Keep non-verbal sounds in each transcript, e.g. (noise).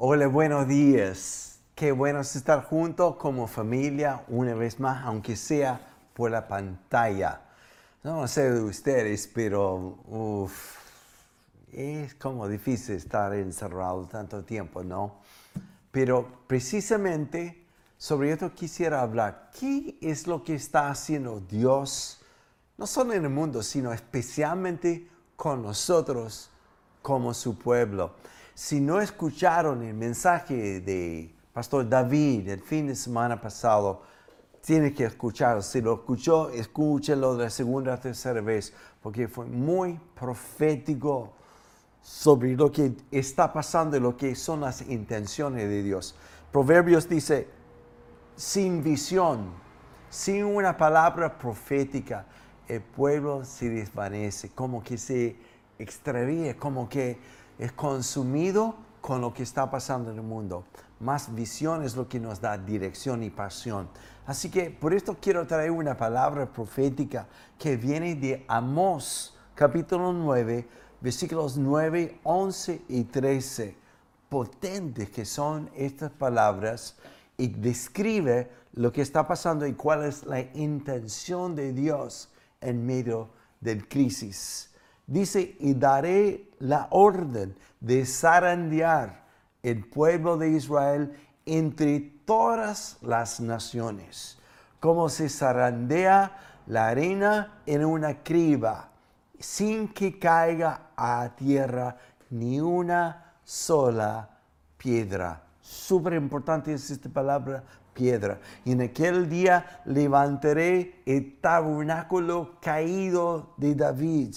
Hola, buenos días. Qué bueno es estar juntos como familia una vez más, aunque sea por la pantalla. No sé de ustedes, pero uf, es como difícil estar encerrado tanto tiempo, ¿no? Pero precisamente sobre esto quisiera hablar. ¿Qué es lo que está haciendo Dios, no solo en el mundo, sino especialmente con nosotros como su pueblo? Si no escucharon el mensaje de Pastor David el fin de semana pasado, tiene que escucharlo. Si lo escuchó, escúchelo de la segunda o tercera vez, porque fue muy profético sobre lo que está pasando y lo que son las intenciones de Dios. Proverbios dice, sin visión, sin una palabra profética, el pueblo se desvanece, como que se extravíe, como que es consumido con lo que está pasando en el mundo. Más visión es lo que nos da dirección y pasión. Así que por esto quiero traer una palabra profética que viene de Amós, capítulo 9, versículos 9, 11 y 13. Potentes que son estas palabras y describe lo que está pasando y cuál es la intención de Dios en medio del crisis. Dice, y daré la orden de zarandear el pueblo de Israel entre todas las naciones, como se zarandea la arena en una criba, sin que caiga a tierra ni una sola piedra. Súper importante es esta palabra, piedra. Y en aquel día levantaré el tabernáculo caído de David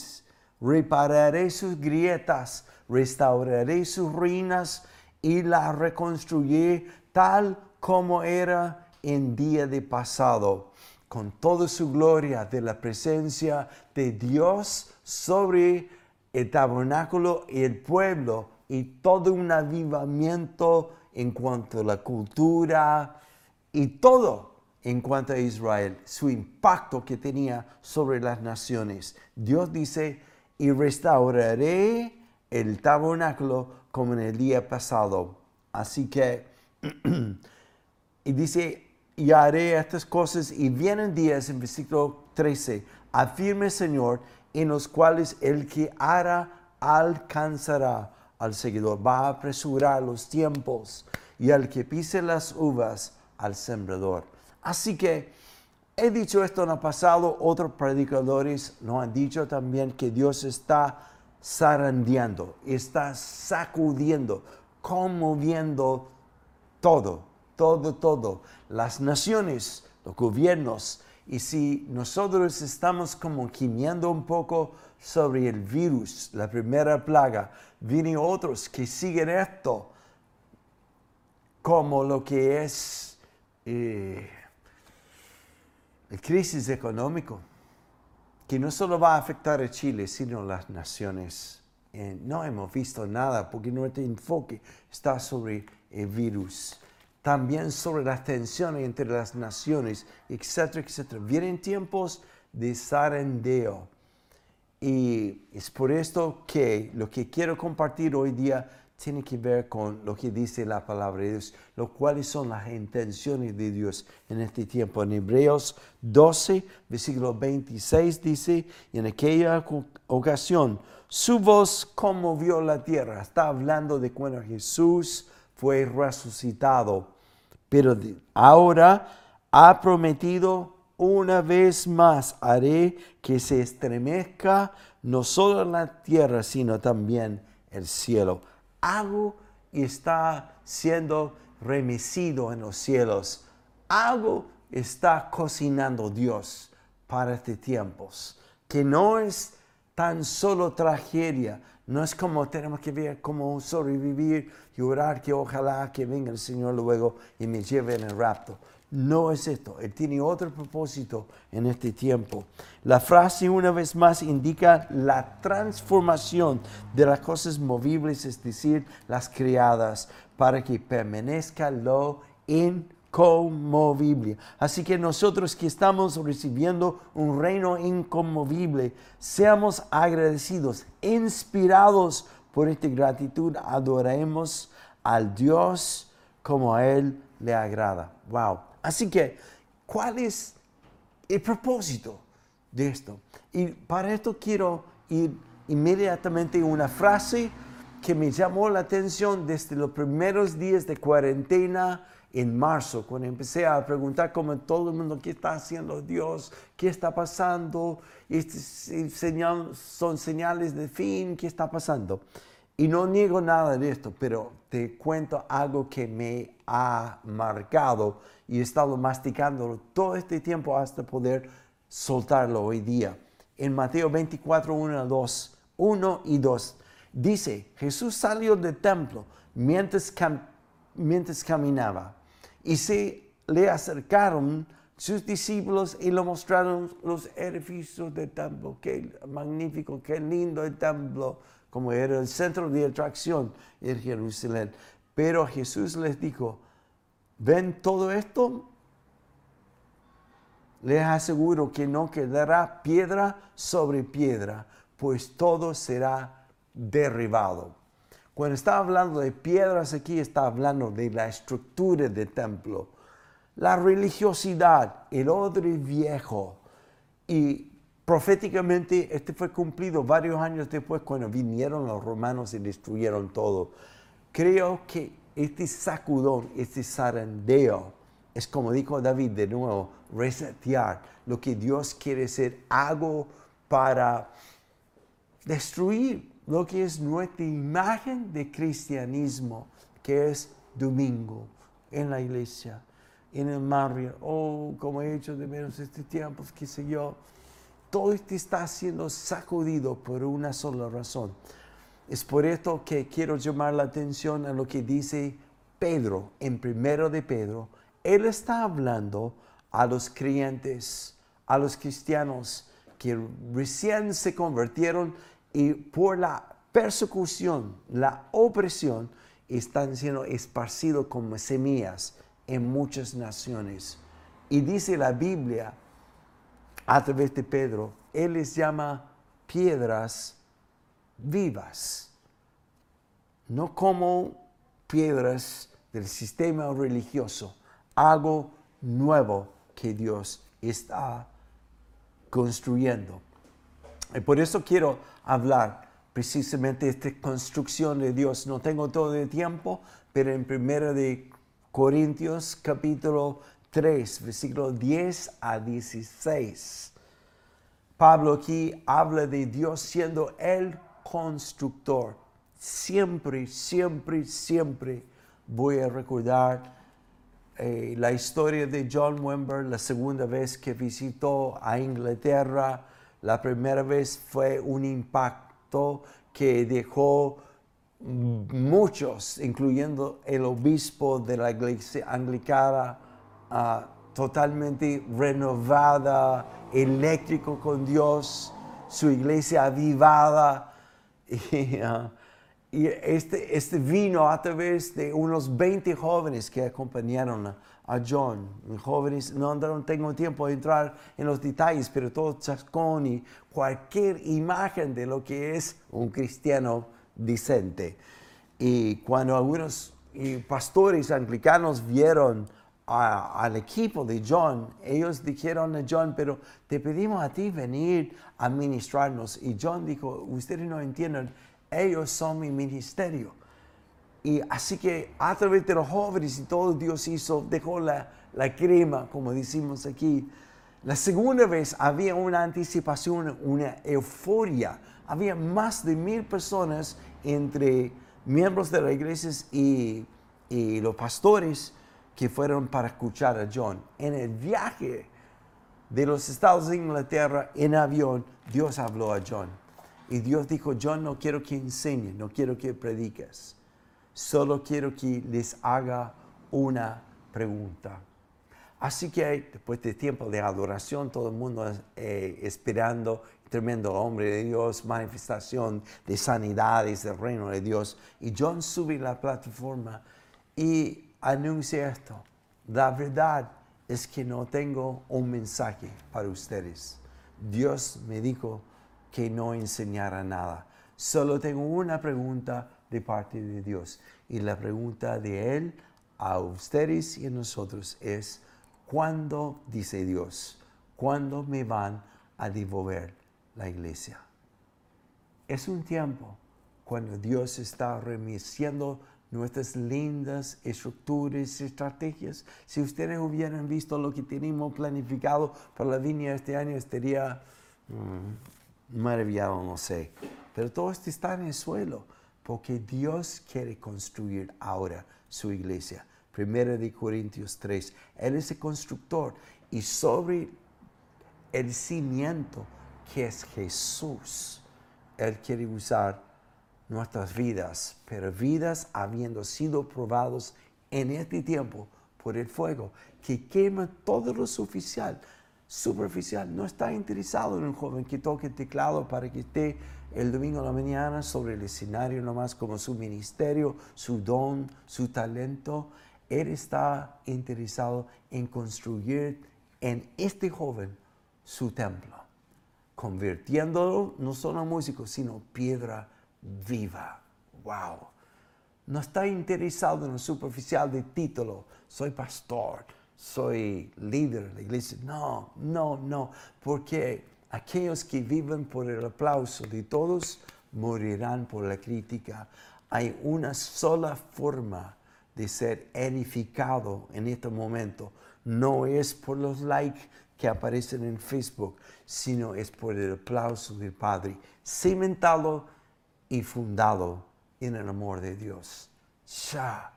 repararé sus grietas, restauraré sus ruinas y la reconstruiré tal como era en día de pasado, con toda su gloria de la presencia de Dios sobre el tabernáculo y el pueblo y todo un avivamiento en cuanto a la cultura y todo en cuanto a Israel, su impacto que tenía sobre las naciones. Dios dice, y restauraré el tabernáculo como en el día pasado. Así que, (clears throat) y dice, y haré estas cosas y vienen días en versículo 13, afirme Señor, en los cuales el que hará alcanzará al seguidor, va a apresurar los tiempos y al que pise las uvas al sembrador. Así que He dicho esto en el pasado, otros predicadores nos han dicho también que Dios está zarandeando, está sacudiendo, conmoviendo todo, todo, todo. Las naciones, los gobiernos. Y si nosotros estamos como gimiendo un poco sobre el virus, la primera plaga, vienen otros que siguen esto como lo que es... Eh, el crisis económico, que no solo va a afectar a Chile, sino a las naciones. Eh, no hemos visto nada porque nuestro enfoque está sobre el virus, también sobre las tensiones entre las naciones, etcétera, etcétera. Vienen tiempos de zarandeo. Y es por esto que lo que quiero compartir hoy día tiene que ver con lo que dice la palabra de Dios, lo cuáles son las intenciones de Dios en este tiempo. En Hebreos 12, versículo 26 dice, y en aquella ocasión su voz conmovió la tierra. Está hablando de cuando Jesús fue resucitado. Pero ahora ha prometido una vez más haré que se estremezca no solo la tierra, sino también el cielo algo está siendo remisido en los cielos. Algo está cocinando Dios para este tiempos. Que no es tan solo tragedia. No es como tenemos que ver cómo sobrevivir y orar que ojalá que venga el Señor luego y me lleve en el rapto. No es esto, Él tiene otro propósito en este tiempo. La frase una vez más indica la transformación de las cosas movibles, es decir, las creadas, para que permanezca lo inconmovible. Así que nosotros que estamos recibiendo un reino inconmovible, seamos agradecidos, inspirados por esta gratitud, adoremos al Dios como a Él le agrada. Wow. Así que, ¿cuál es el propósito de esto? Y para esto quiero ir inmediatamente a una frase que me llamó la atención desde los primeros días de cuarentena en marzo, cuando empecé a preguntar como todo el mundo, ¿qué está haciendo Dios? ¿Qué está pasando? Este son señales de fin, ¿qué está pasando? Y no niego nada de esto, pero te cuento algo que me ha marcado y he estado masticándolo todo este tiempo hasta poder soltarlo hoy día. En Mateo 24, 1, 2, 1 y 2, dice, Jesús salió del templo mientras, mientras caminaba y se le acercaron sus discípulos y le mostraron los edificios del templo. Qué magnífico, qué lindo el templo, como era el centro de atracción en Jerusalén. Pero Jesús les dijo, ¿ven todo esto? Les aseguro que no quedará piedra sobre piedra, pues todo será derribado. Cuando está hablando de piedras aquí, está hablando de la estructura del templo, la religiosidad, el orden viejo. Y proféticamente este fue cumplido varios años después cuando vinieron los romanos y destruyeron todo. Creo que este sacudón, este zarandeo, es como dijo David de nuevo, resetear lo que Dios quiere ser algo para destruir lo que es nuestra imagen de cristianismo, que es domingo en la iglesia, en el barrio, oh, como he hecho de menos este tiempo, qué sé yo. Todo esto está siendo sacudido por una sola razón. Es por esto que quiero llamar la atención a lo que dice Pedro en primero de Pedro. Él está hablando a los creyentes, a los cristianos que recién se convirtieron y por la persecución, la opresión, están siendo esparcidos como semillas en muchas naciones. Y dice la Biblia, a través de Pedro, Él les llama piedras vivas, no como piedras del sistema religioso, algo nuevo que Dios está construyendo. Y por eso quiero hablar precisamente de esta construcción de Dios. No tengo todo el tiempo, pero en 1 de Corintios capítulo 3, versículo 10 a 16. Pablo aquí habla de Dios siendo el constructor. Siempre, siempre, siempre voy a recordar eh, la historia de John Wimber, la segunda vez que visitó a Inglaterra la primera vez fue un impacto que dejó muchos, incluyendo el obispo de la iglesia anglicana, ah, totalmente renovada, eléctrico con Dios, su iglesia avivada. (laughs) Y, ah, y este, este vino a través de unos 20 jóvenes que acompañaron a, a John. Jóvenes, no, no tengo tiempo de entrar en los detalles, pero todo chascón y cualquier imagen de lo que es un cristiano decente. Y cuando algunos pastores anglicanos vieron al equipo de John, ellos dijeron a John, pero te pedimos a ti venir a ministrarnos. Y John dijo, ustedes no entienden, ellos son mi ministerio. Y así que a través de los jóvenes y todo Dios hizo, dejó la, la crema, como decimos aquí. La segunda vez había una anticipación, una euforia. Había más de mil personas entre miembros de las iglesias y, y los pastores que fueron para escuchar a John. En el viaje de los Estados de Inglaterra en avión, Dios habló a John. Y Dios dijo, John, no quiero que enseñes, no quiero que prediques Solo quiero que les haga una pregunta. Así que después de tiempo de adoración, todo el mundo eh, esperando, tremendo hombre de Dios, manifestación de sanidades del reino de Dios. Y John sube a la plataforma y anuncia esto. La verdad es que no tengo un mensaje para ustedes. Dios me dijo que no enseñara nada. Solo tengo una pregunta de parte de Dios. Y la pregunta de Él a ustedes y a nosotros es, ¿cuándo, dice Dios, cuándo me van a devolver la iglesia? Es un tiempo cuando Dios está remisiendo nuestras lindas estructuras y estrategias. Si ustedes hubieran visto lo que tenemos planificado para la viña este año, estaría mm, maravillado, no sé. Pero todo esto está en el suelo, porque Dios quiere construir ahora su iglesia. Primera de Corintios 3. Él es el constructor y sobre el cimiento que es Jesús, Él quiere usar nuestras vidas, pero vidas habiendo sido probados en este tiempo por el fuego, que quema todo lo superficial. Superficial, no está interesado en un joven que toque el teclado para que esté el domingo a la mañana sobre el escenario nomás como su ministerio, su don, su talento. Él está interesado en construir en este joven su templo, convirtiéndolo no solo a músico, sino piedra viva. ¡Wow! No está interesado en lo superficial de título. Soy pastor, soy líder de la iglesia. No, no, no. Porque aquellos que viven por el aplauso de todos morirán por la crítica. Hay una sola forma de ser edificado en este momento. No es por los likes que aparecen en Facebook, sino es por el aplauso del Padre. Y fundado en el amor de Dios. Ya,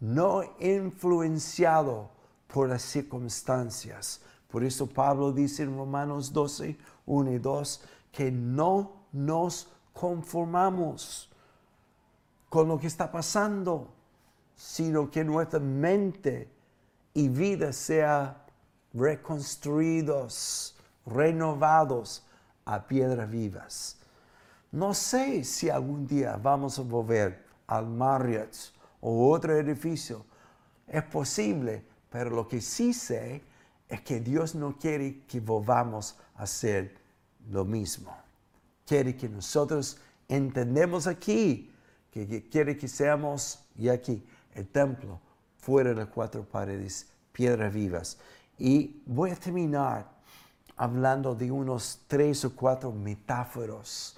no influenciado por las circunstancias. Por eso Pablo dice en Romanos 12, 1 y 2, que no nos conformamos con lo que está pasando, sino que nuestra mente y vida sea reconstruidos, renovados a piedras vivas. No sé si algún día vamos a volver al Marriott o otro edificio. Es posible, pero lo que sí sé es que Dios no quiere que volvamos a hacer lo mismo. Quiere que nosotros entendemos aquí, que quiere que seamos, y aquí, el templo, fuera de las cuatro paredes, piedras vivas. Y voy a terminar hablando de unos tres o cuatro metáforos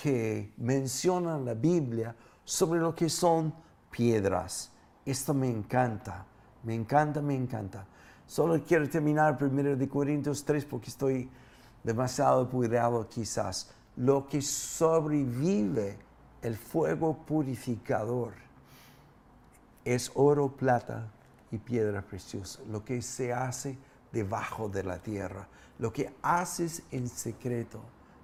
que mencionan la Biblia sobre lo que son piedras. Esto me encanta, me encanta, me encanta. Solo quiero terminar primero de Corintios 3 porque estoy demasiado apurado quizás. Lo que sobrevive el fuego purificador es oro, plata y piedra preciosa. Lo que se hace debajo de la tierra. Lo que haces en secreto,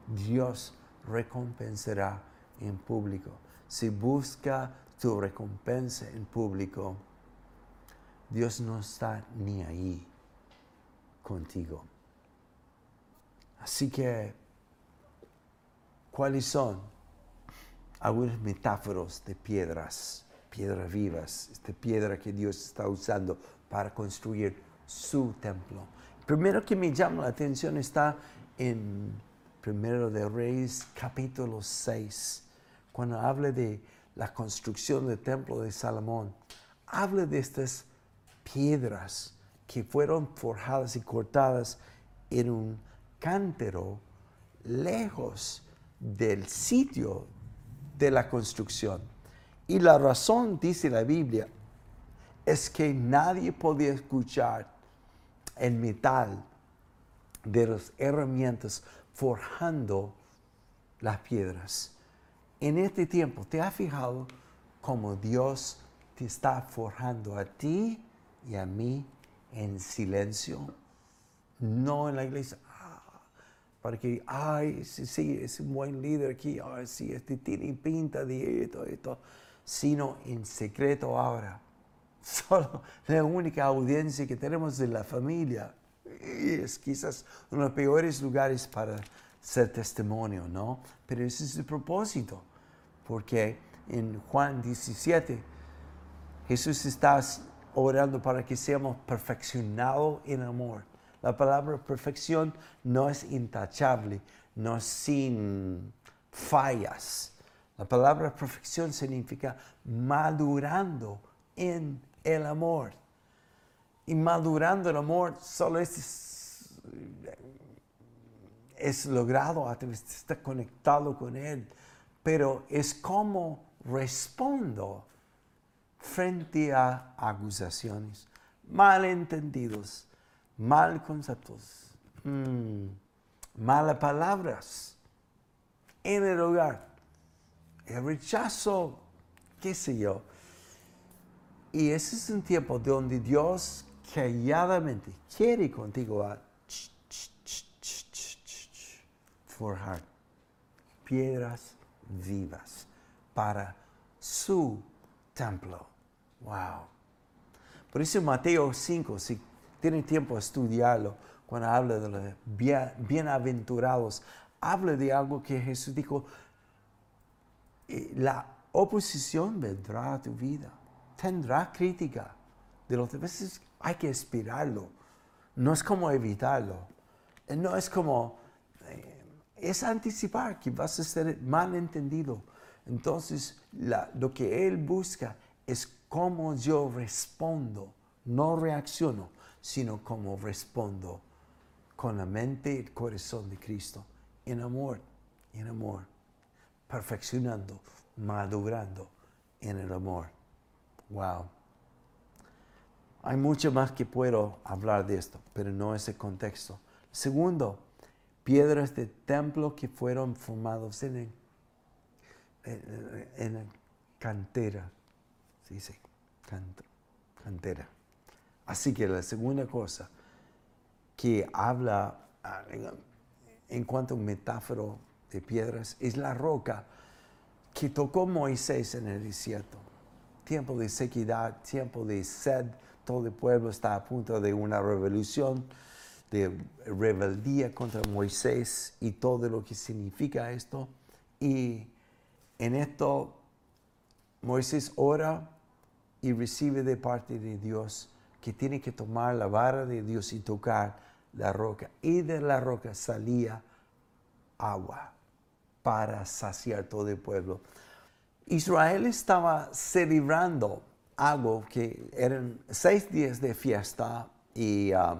Dios recompensará en público. Si busca tu recompensa en público, Dios no está ni ahí contigo. Así que, ¿cuáles son algunas metáforas de piedras, piedras vivas, esta piedra que Dios está usando para construir su templo? Primero que me llama la atención está en Primero de Reyes, capítulo 6, cuando habla de la construcción del templo de Salomón, habla de estas piedras que fueron forjadas y cortadas en un cántaro lejos del sitio de la construcción. Y la razón, dice la Biblia, es que nadie podía escuchar el metal de las herramientas forjando las piedras. En este tiempo, ¿te has fijado cómo Dios te está forjando a ti y a mí en silencio? No en la iglesia. Ah, para que, ay, sí, sí, es un buen líder aquí, ay, sí, este tiene pinta de esto, esto, sino en secreto ahora. (laughs) Solo la única audiencia que tenemos de la familia es quizás uno de los peores lugares para ser testimonio, ¿no? Pero ese es el propósito, porque en Juan 17 Jesús está orando para que seamos perfeccionados en amor. La palabra perfección no es intachable, no es sin fallas. La palabra perfección significa madurando en el amor. Y madurando el amor solo es, es logrado a conectado con Él. Pero es como respondo frente a acusaciones, malentendidos, mal conceptos, mm, malas palabras en el hogar, el rechazo, qué sé yo. Y ese es un tiempo donde Dios calladamente quiere contigo a forjar piedras vivas para su templo. Wow. Por eso Mateo 5, si tienen tiempo a estudiarlo, cuando habla de los bienaventurados, habla de algo que Jesús dijo, eh, la oposición vendrá a tu vida, tendrá crítica. De los veces hay que esperarlo, no es como evitarlo, eh, no es como, eh, es anticipar que vas a ser mal entendido. Entonces, lo que Él busca es cómo yo respondo, no reacciono, sino cómo respondo con la mente y el corazón de Cristo, en amor, en amor, perfeccionando, madurando en el amor. Wow. Hay mucho más que puedo hablar de esto, pero no ese contexto. Segundo, piedras de templo que fueron formados en, en, cantera. Sí, sí, cantera. Así que la segunda cosa que habla ah, en cuanto a un metáforo de piedras es la roca que tocó Moisés en el desierto. Tiempo de sequedad, tiempo de sed, todo el pueblo está a punto de una revolución, de rebeldía contra Moisés y todo lo que significa esto. Y en esto Moisés ora y recibe de parte de Dios que tiene que tomar la vara de Dios y tocar la roca. Y de la roca salía agua para saciar todo el pueblo. Israel estaba celebrando algo que eran seis días de fiesta y um,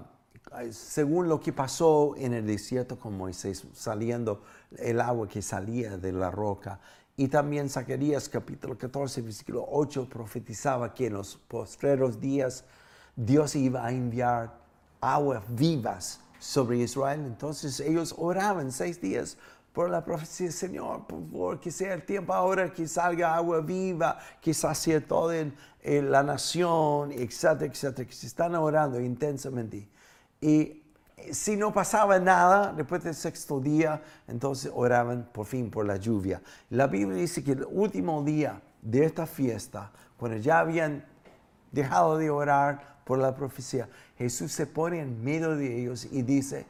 según lo que pasó en el desierto con Moisés, saliendo el agua que salía de la roca. Y también Zacarías capítulo 14, versículo 8 profetizaba que en los postreros días Dios iba a enviar aguas vivas sobre Israel. Entonces ellos oraban seis días por la profecía, Señor, por favor, que sea el tiempo ahora que salga agua viva, que sacie toda la nación, etcétera, etcétera, que se están orando intensamente. Y si no pasaba nada después del sexto día, entonces oraban por fin por la lluvia. La Biblia dice que el último día de esta fiesta, cuando ya habían dejado de orar por la profecía, Jesús se pone en medio de ellos y dice,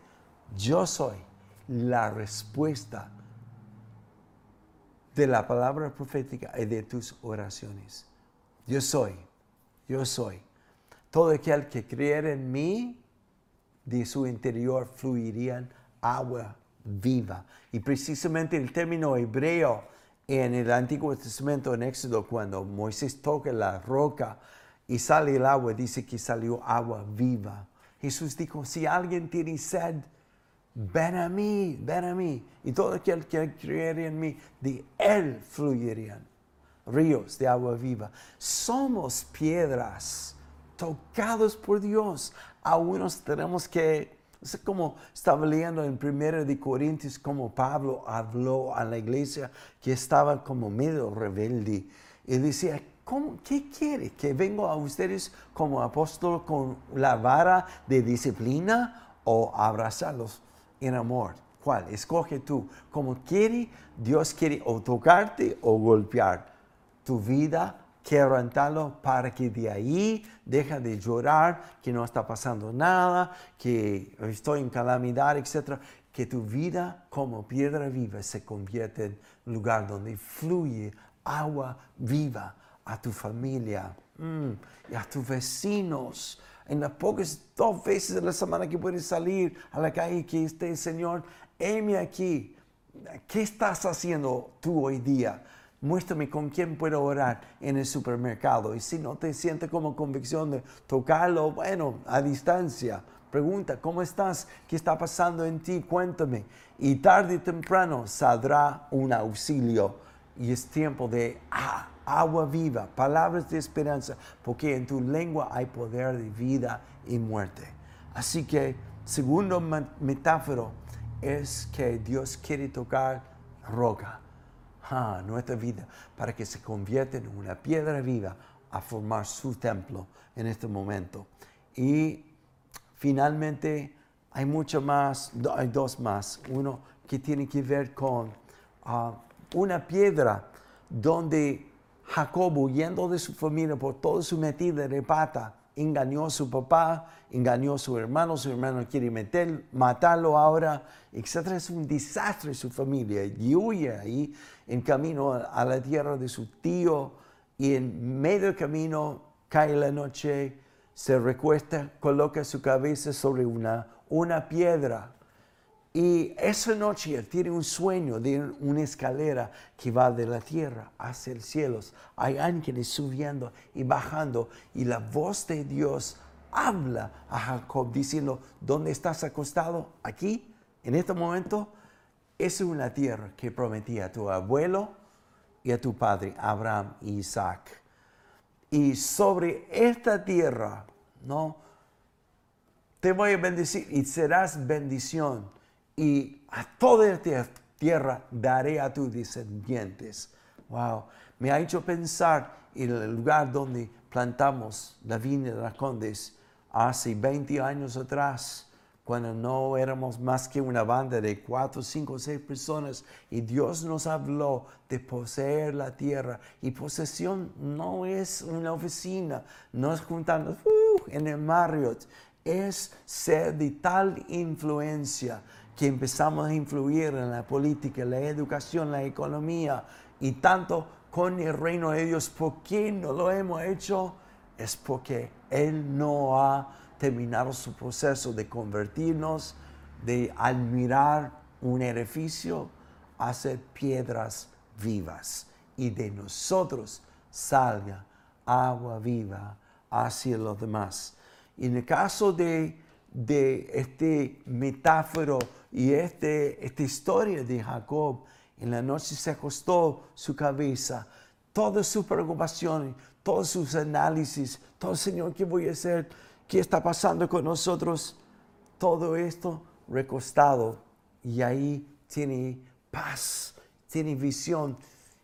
yo soy la respuesta de la palabra profética y de tus oraciones. Yo soy, yo soy. Todo aquel que creyera en mí, de su interior fluirían agua viva. Y precisamente el término hebreo en el Antiguo Testamento, en Éxodo, cuando Moisés toca la roca y sale el agua, dice que salió agua viva. Jesús dijo, si alguien tiene sed, ven a mí, ven a mí. Y todo aquel que creyera en mí, de él fluirían ríos de agua viva. Somos piedras tocados por Dios. Aún nos tenemos que, es como estaba leyendo en 1 de Corintios, como Pablo habló a la iglesia que estaba como medio rebelde. Y decía, ¿Cómo, ¿qué quiere? ¿Que vengo a ustedes como apóstol con la vara de disciplina o abrazarlos en amor? ¿Cuál? Escoge tú. Como quiere, Dios quiere o tocarte o golpear tu vida quebrantarlo para que de ahí deja de llorar, que no está pasando nada, que estoy en calamidad, etc. Que tu vida como piedra viva se convierte en lugar donde fluye agua viva a tu familia y a tus vecinos. En las pocas dos veces de la semana que puedes salir a la calle que esté, Señor, heme aquí. ¿Qué estás haciendo tú hoy día? muéstrame con quién puedo orar en el supermercado. Y si no te sientes como convicción de tocarlo, bueno, a distancia. Pregunta, ¿cómo estás? ¿Qué está pasando en ti? Cuéntame. Y tarde y temprano saldrá un auxilio. Y es tiempo de ah, agua viva, palabras de esperanza, porque en tu lengua hay poder de vida y muerte. Así que, segundo metáforo es que Dios quiere tocar roca, ah, nuestra vida, para que se convierta en una piedra viva a formar su templo en este momento. Y finalmente hay mucho más, hay dos más. Uno que tiene que ver con ah, una piedra donde Jacob, huyendo de su familia por toda su metida de pata, engañó a su papá, engañó a su hermano, su hermano quiere meter, matarlo ahora, etc. Es un desastre su familia y huye ahí en camino a, la tierra de su tío y en medio camino cae la noche, se recuesta, coloca su cabeza sobre una, una piedra y esa noche él tiene un sueño de una escalera que va de la tierra hacia el cielo. Hay ángeles subiendo y bajando y la voz de Dios habla a Jacob diciendo, ¿dónde estás acostado? Aquí, en este momento, es una tierra que prometía a tu abuelo y a tu padre, Abraham y Isaac. Y sobre esta tierra, ¿no? Te voy a bendecir y serás bendición y a toda esta tierra daré a tus descendientes. Wow, me ha hecho pensar en el lugar donde plantamos la viña de las Condes hace 20 años atrás, cuando no éramos más que una banda de cuatro, cinco, seis personas y Dios nos habló de poseer la tierra. Y posesión no es una oficina, no es juntarnos uh, en el Marriott, es ser de tal influencia que empezamos a influir en la política, la educación, la economía y tanto con el reino de Dios. ¿Por qué no lo hemos hecho? Es porque Él no ha terminado su proceso de convertirnos, de admirar un edificio, a ser piedras vivas y de nosotros salga agua viva hacia los demás. En el caso de, de este metáforo y este, esta historia de Jacob, en la noche se acostó su cabeza, todas sus preocupaciones, todos sus análisis, todo Señor, ¿qué voy a hacer? ¿Qué está pasando con nosotros? Todo esto recostado y ahí tiene paz, tiene visión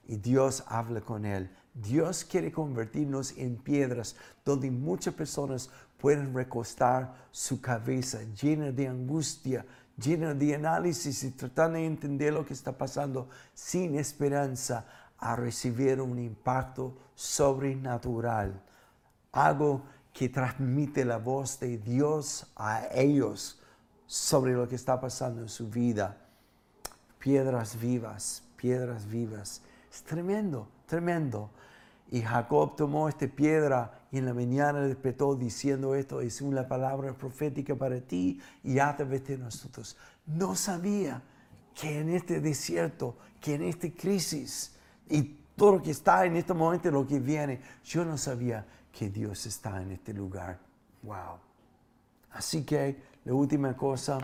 y Dios habla con él. Dios quiere convertirnos en piedras donde muchas personas pueden recostar su cabeza llena de angustia, lleno de análisis y tratando de entender lo que está pasando sin esperanza a recibir un impacto sobrenatural, algo que transmite la voz de Dios a ellos sobre lo que está pasando en su vida. Piedras vivas, piedras vivas. Es tremendo, tremendo. Y Jacob tomó esta piedra y en la mañana despertó diciendo esto, es una palabra profética para ti y a través de nosotros. No sabía que en este desierto, que en esta crisis y todo lo que está en este momento, lo que viene, yo no sabía que Dios está en este lugar. Wow. Así que la última cosa,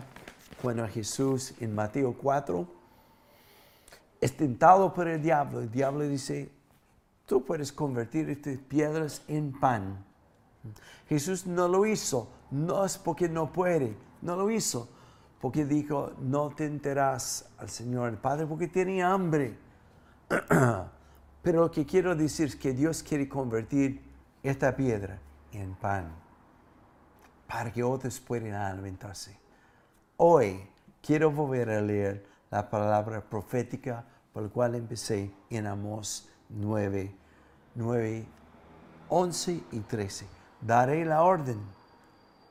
cuando Jesús en Mateo 4 es tentado por el diablo, el diablo dice, Tú puedes convertir estas piedras en pan. Jesús no lo hizo, no es porque no puede, no lo hizo, porque dijo, no tentarás al Señor el Padre porque tiene hambre. (clears throat) Pero lo que quiero decir es que Dios quiere convertir esta piedra en pan para que otros puedan alimentarse. Hoy quiero volver a leer la palabra profética por la cual empecé en Amós 9, 9, 11 y 13. Daré la orden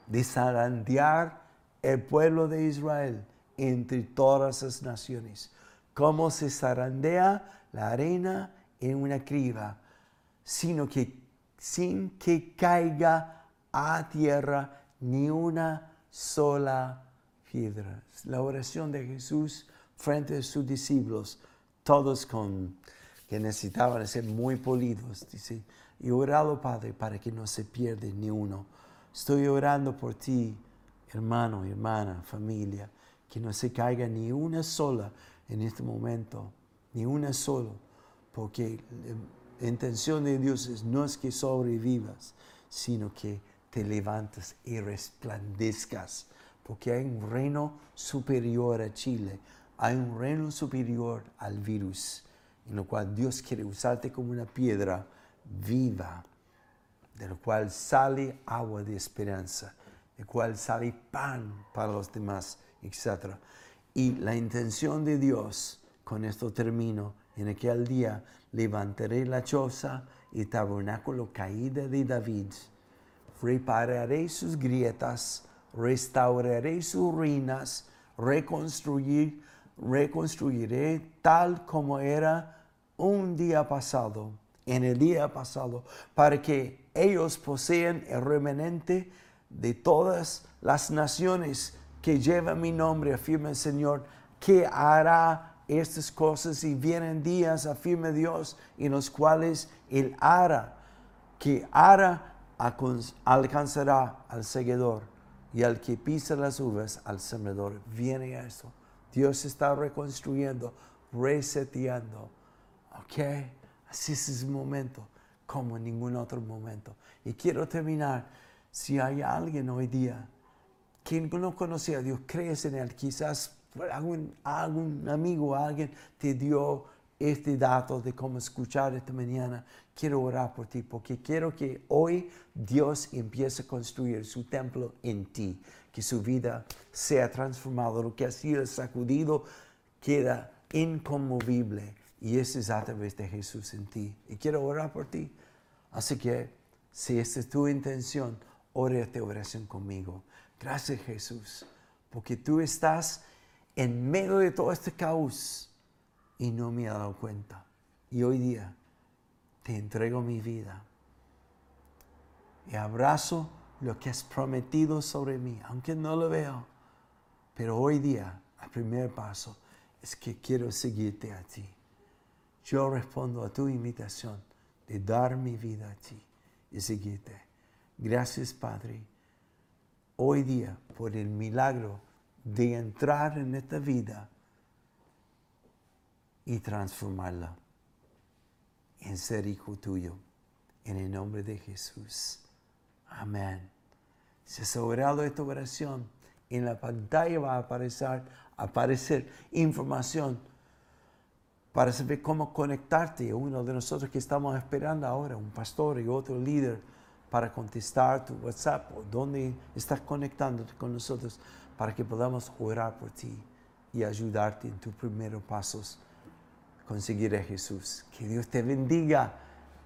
de zarandear el pueblo de Israel entre todas las naciones, como se zarandea la arena en una criba, sino que sin que caiga a tierra ni una sola piedra. La oración de Jesús frente a sus discípulos, todos con que necesitaban ser muy polidos. Dice, y orado, Padre, para que no se pierda ni uno. Estoy orando por ti, hermano, hermana, familia, que no se caiga ni una sola en este momento, ni una sola, porque la intención de Dios es, no es que sobrevivas, sino que te levantes y resplandezcas, porque hay un reino superior a Chile, hay un reino superior al virus en lo cual Dios quiere usarte como una piedra viva, de cual sale agua de esperanza, de cual sale pan para los demás, etc. Y la intención de Dios, con esto termino, en aquel día levantaré la choza y tabernáculo caída de David, repararé sus grietas, restauraré sus ruinas, reconstruir, reconstruiré tal como era un día pasado, en el día pasado, para que ellos posean el remanente de todas las naciones que llevan mi nombre, afirma el Señor, que hará estas cosas y vienen días, afirma Dios, en los cuales el ara, que ara alcanzará al seguidor y al que pisa las uvas al sembrador. Viene eso. Dios está reconstruyendo, reseteando ¿Ok? Así es ese momento, como en ningún otro momento. Y quiero terminar, si hay alguien hoy día que no conocía a Dios, crees en Él, quizás algún, algún amigo, alguien te dio este dato de cómo escuchar esta mañana, quiero orar por ti, porque quiero que hoy Dios empiece a construir su templo en ti, que su vida sea transformada, lo que ha sido sacudido queda inconmovible y ese es a través de Jesús en ti. Y quiero orar por ti. Así que, si esta es tu intención, ore esta oración conmigo. Gracias Jesús, porque tú estás en medio de todo este caos y no me he dado cuenta. Y hoy día te entrego mi vida y abrazo lo que has prometido sobre mí, aunque no lo veo. Pero hoy día, el primer paso es que quiero seguirte a ti yo respondo a tu invitación de dar mi vida a ti y seguirte. Gracias, Padre, hoy día por el milagro de entrar en esta vida y transformarla en ser hijo tuyo. En el nombre de Jesús. Amén. Si has orado esta oración, en la pantalla va a aparecer, aparecer información para saber cómo conectarte. Uno de nosotros que estamos esperando ahora, un pastor y otro líder, para contestar tu WhatsApp o dónde estás conectándote con nosotros para que podamos orar por ti y ayudarte en tus primeros pasos. Conseguir a Jesús. Que Dios te bendiga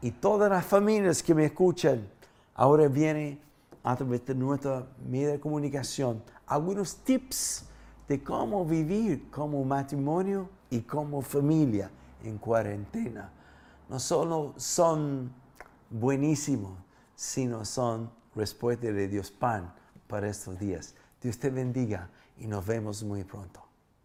y todas las familias que me escuchan. Ahora viene a través de nuestra media comunicación algunos tips de cómo vivir como matrimonio y como familia en cuarentena. No solo son buenísimos, sino son respuesta de Dios pan para estos días. Dios te bendiga y nos vemos muy pronto.